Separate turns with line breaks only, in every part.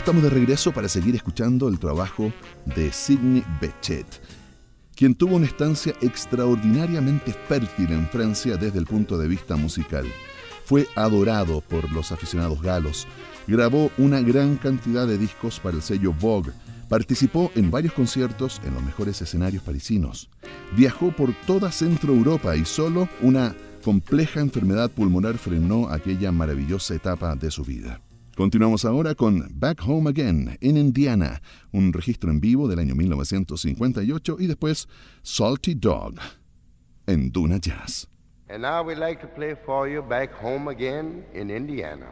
estamos de regreso para seguir escuchando el trabajo de Sidney Bechet, quien tuvo una estancia extraordinariamente fértil en Francia desde el punto de vista musical. Fue adorado por los aficionados galos, grabó una gran cantidad de discos para el sello Vogue, participó en varios conciertos en los mejores escenarios parisinos, viajó por toda Centro Europa y solo una compleja enfermedad pulmonar frenó aquella maravillosa etapa de su vida. Continuamos ahora con Back Home Again in Indiana, un registro en vivo del año 1958 y después Salty Dog en Duna Jazz.
And now we'd like to play for you Back Home Again in Indiana.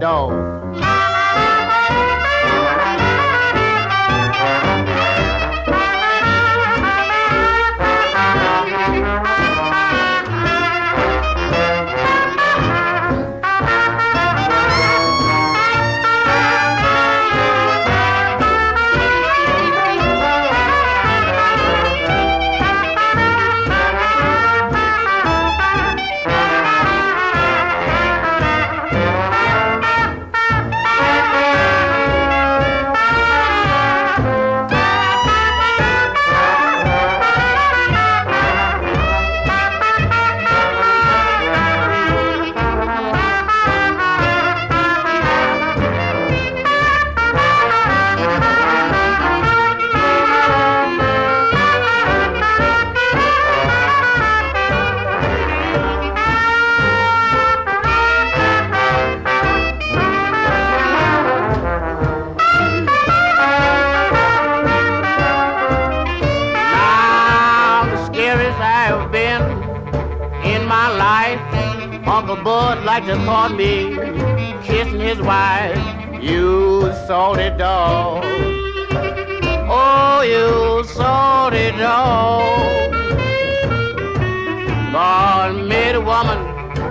Dog.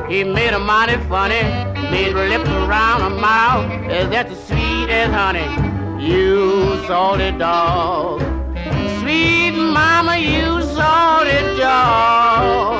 He made a mighty funny. Made her lips around her mouth, eh, that's as sweet as honey. You salty dog. Sweet mama, you salty dog.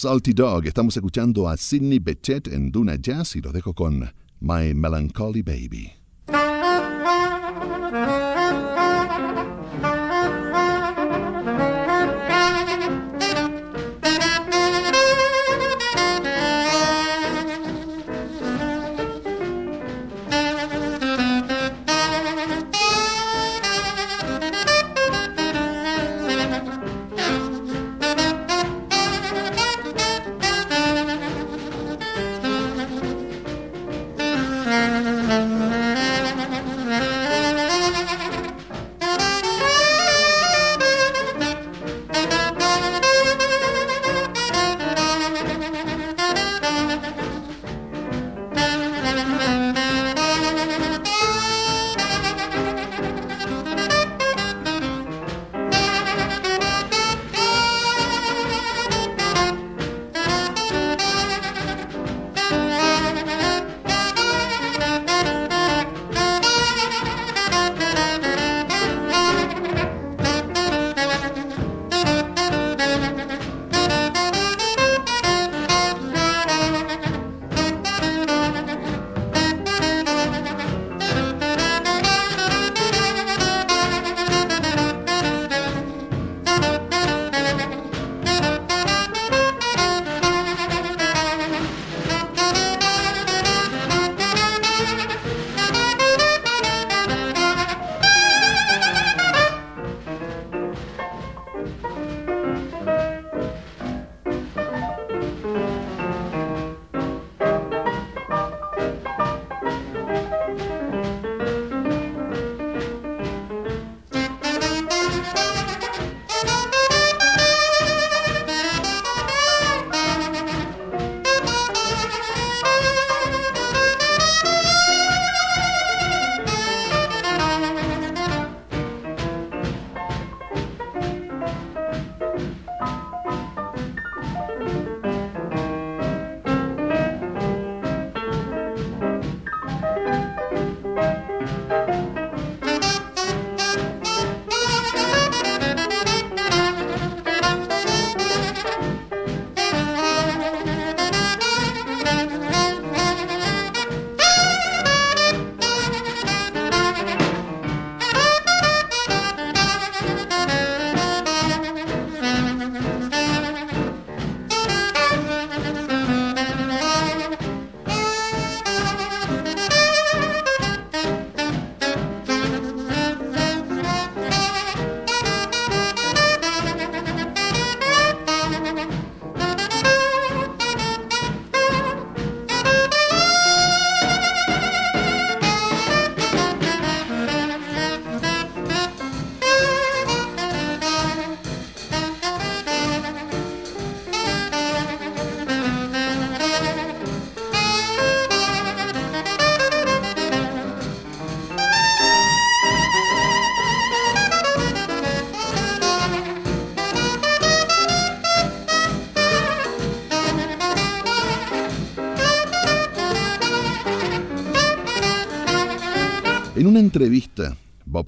Salty Dog. Estamos escuchando a Sidney Bechet en Duna Jazz y los dejo con My Melancholy Baby.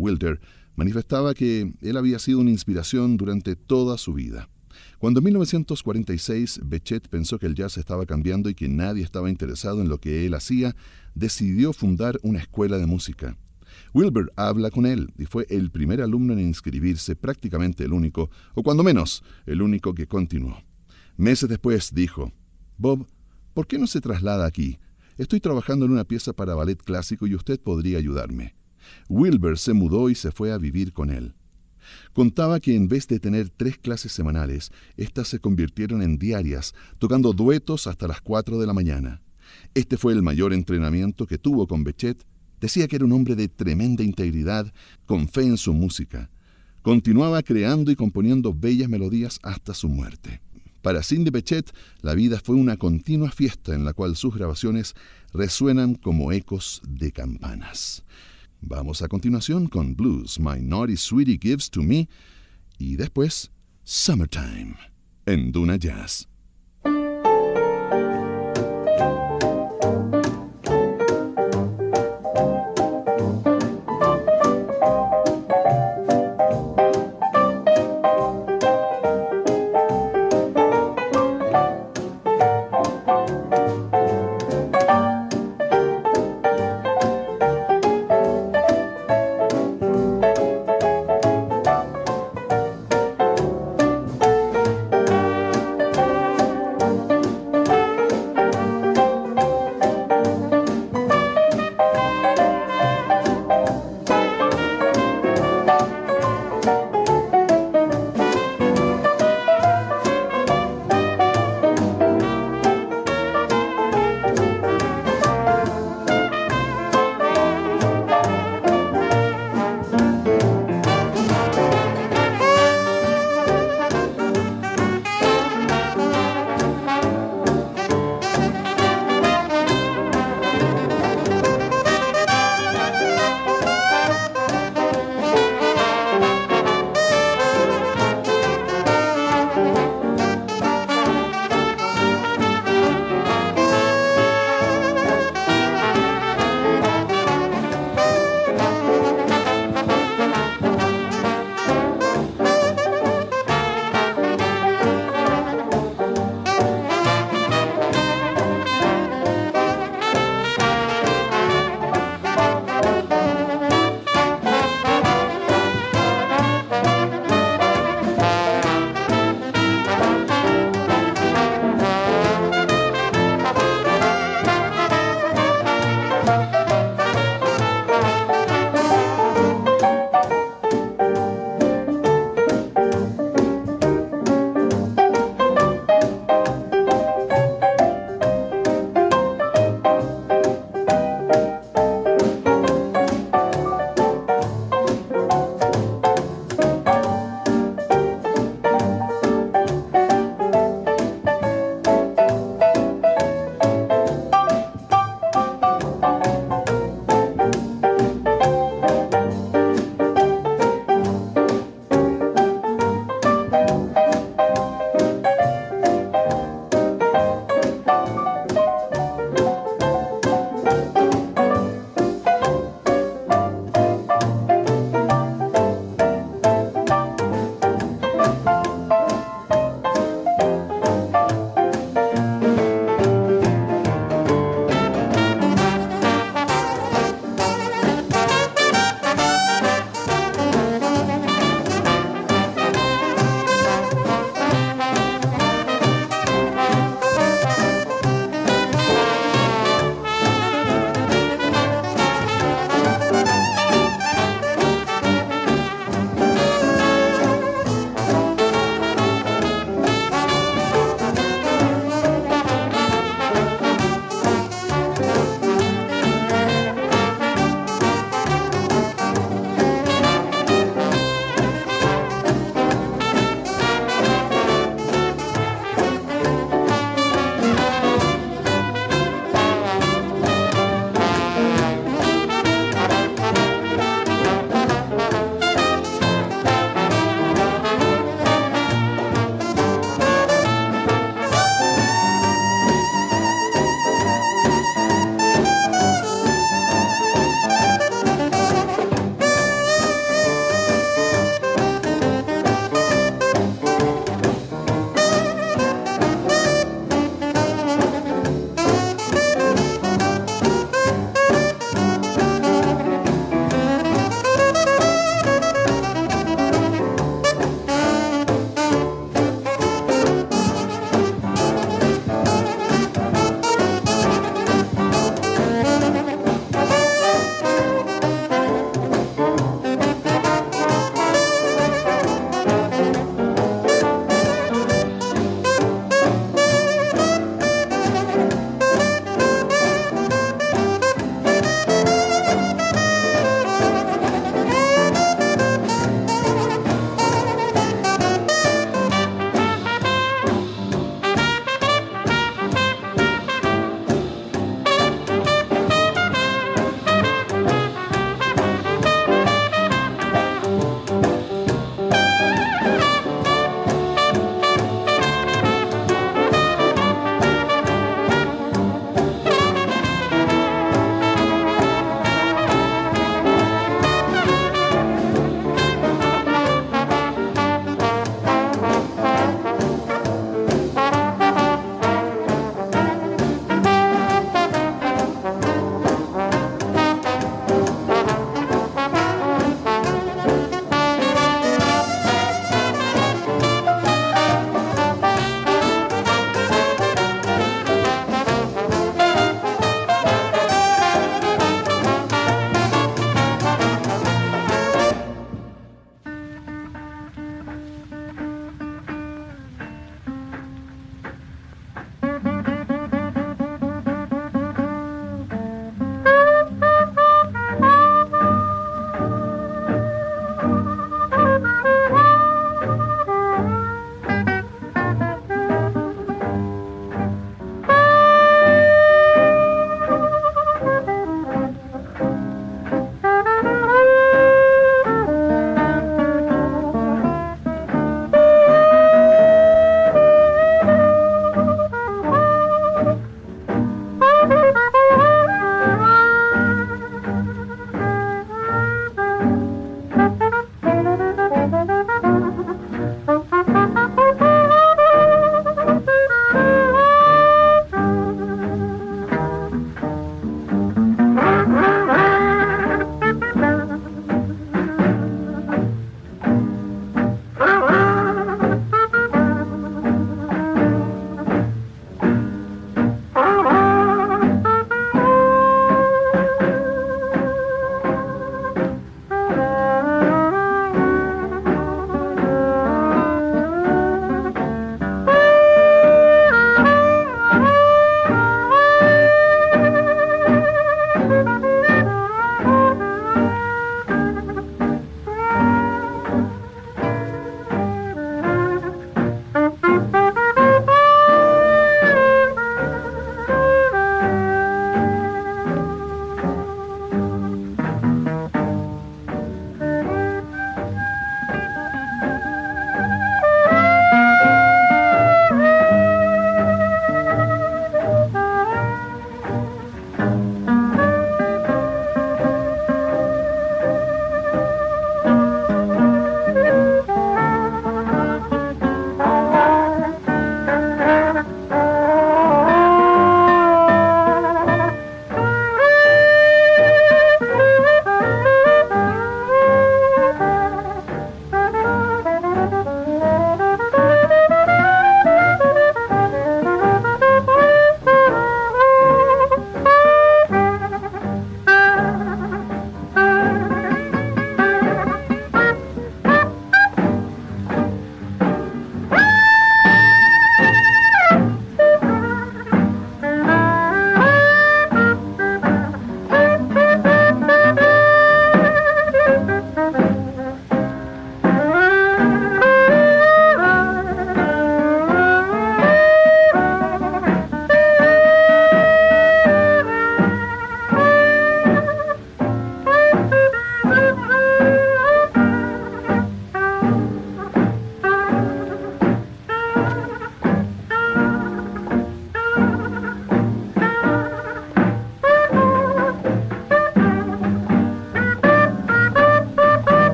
Wilder manifestaba que él había sido una inspiración durante toda su vida. Cuando en 1946 Bechet pensó que el jazz estaba cambiando y que nadie estaba interesado en lo que él hacía, decidió fundar una escuela de música. Wilbur habla con él y fue el primer alumno en inscribirse, prácticamente el único, o cuando menos, el único que continuó. Meses después dijo, Bob, ¿por qué no se traslada aquí? Estoy trabajando en una pieza para ballet clásico y usted podría ayudarme. Wilbur se mudó y se fue a vivir con él. Contaba que en vez de tener tres clases semanales, éstas se convirtieron en diarias, tocando duetos hasta las cuatro de la mañana. Este fue el mayor entrenamiento que tuvo con Bechet. Decía que era un hombre de tremenda integridad, con fe en su música. Continuaba creando y componiendo bellas melodías hasta su muerte. Para Cindy Bechet, la vida fue una continua fiesta en la cual sus grabaciones resuenan como ecos de campanas. Vamos a continuación con Blues, My Naughty Sweetie Gives to Me, y después Summertime, en Duna Jazz.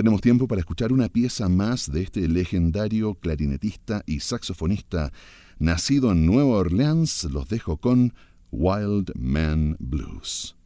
Tenemos tiempo para escuchar una pieza más de este legendario clarinetista y saxofonista nacido en Nueva Orleans. Los dejo con Wild Man Blues.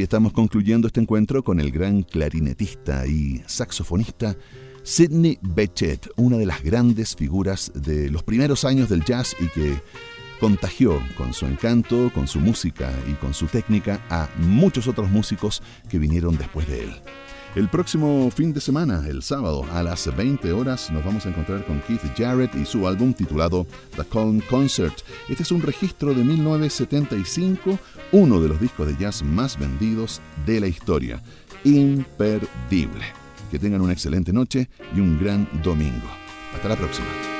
Así estamos concluyendo este encuentro con el gran clarinetista y saxofonista Sidney Bechet, una de las grandes figuras de los primeros años del jazz y que contagió con su encanto, con su música y con su técnica a muchos otros músicos que vinieron después de él. El próximo fin de semana, el sábado, a las 20 horas, nos vamos a encontrar con Keith Jarrett y su álbum titulado The Calm Concert. Este es un registro de 1975, uno de los discos de jazz más vendidos de la historia. Imperdible. Que tengan una excelente noche y un gran domingo. Hasta la próxima.